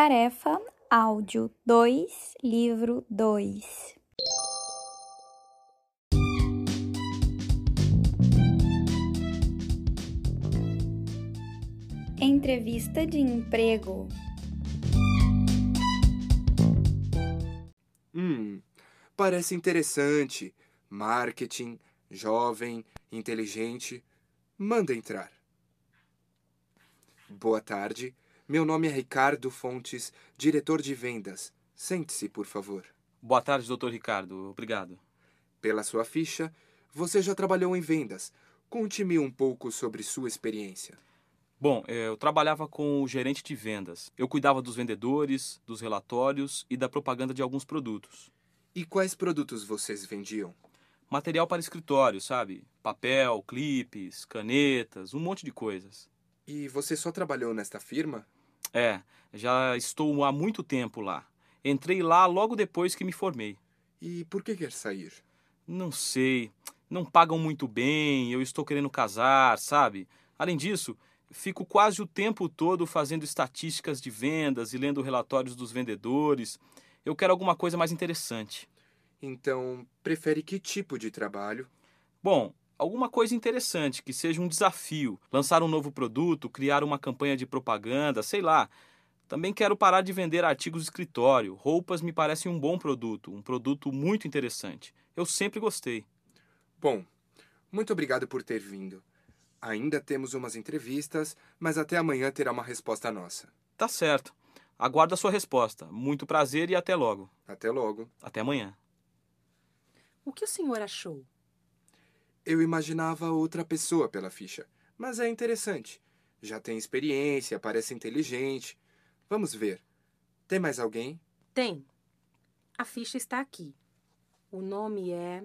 Tarefa áudio 2, livro 2. Entrevista de emprego. Hum, parece interessante. Marketing, jovem, inteligente. Manda entrar. Boa tarde. Meu nome é Ricardo Fontes, diretor de vendas. Sente-se, por favor. Boa tarde, doutor Ricardo. Obrigado. Pela sua ficha, você já trabalhou em vendas. Conte-me um pouco sobre sua experiência. Bom, eh, eu trabalhava com o gerente de vendas. Eu cuidava dos vendedores, dos relatórios e da propaganda de alguns produtos. E quais produtos vocês vendiam? Material para escritório, sabe? Papel, clipes, canetas, um monte de coisas. E você só trabalhou nesta firma? É, já estou há muito tempo lá. Entrei lá logo depois que me formei. E por que quer sair? Não sei, não pagam muito bem, eu estou querendo casar, sabe? Além disso, fico quase o tempo todo fazendo estatísticas de vendas e lendo relatórios dos vendedores. Eu quero alguma coisa mais interessante. Então, prefere que tipo de trabalho? Bom, alguma coisa interessante, que seja um desafio. Lançar um novo produto, criar uma campanha de propaganda, sei lá. Também quero parar de vender artigos de escritório. Roupas me parecem um bom produto, um produto muito interessante. Eu sempre gostei. Bom, muito obrigado por ter vindo. Ainda temos umas entrevistas, mas até amanhã terá uma resposta nossa. Tá certo. Aguardo a sua resposta. Muito prazer e até logo. Até logo. Até amanhã. O que o senhor achou? Eu imaginava outra pessoa pela ficha, mas é interessante. Já tem experiência, parece inteligente. Vamos ver. Tem mais alguém? Tem. A ficha está aqui. O nome é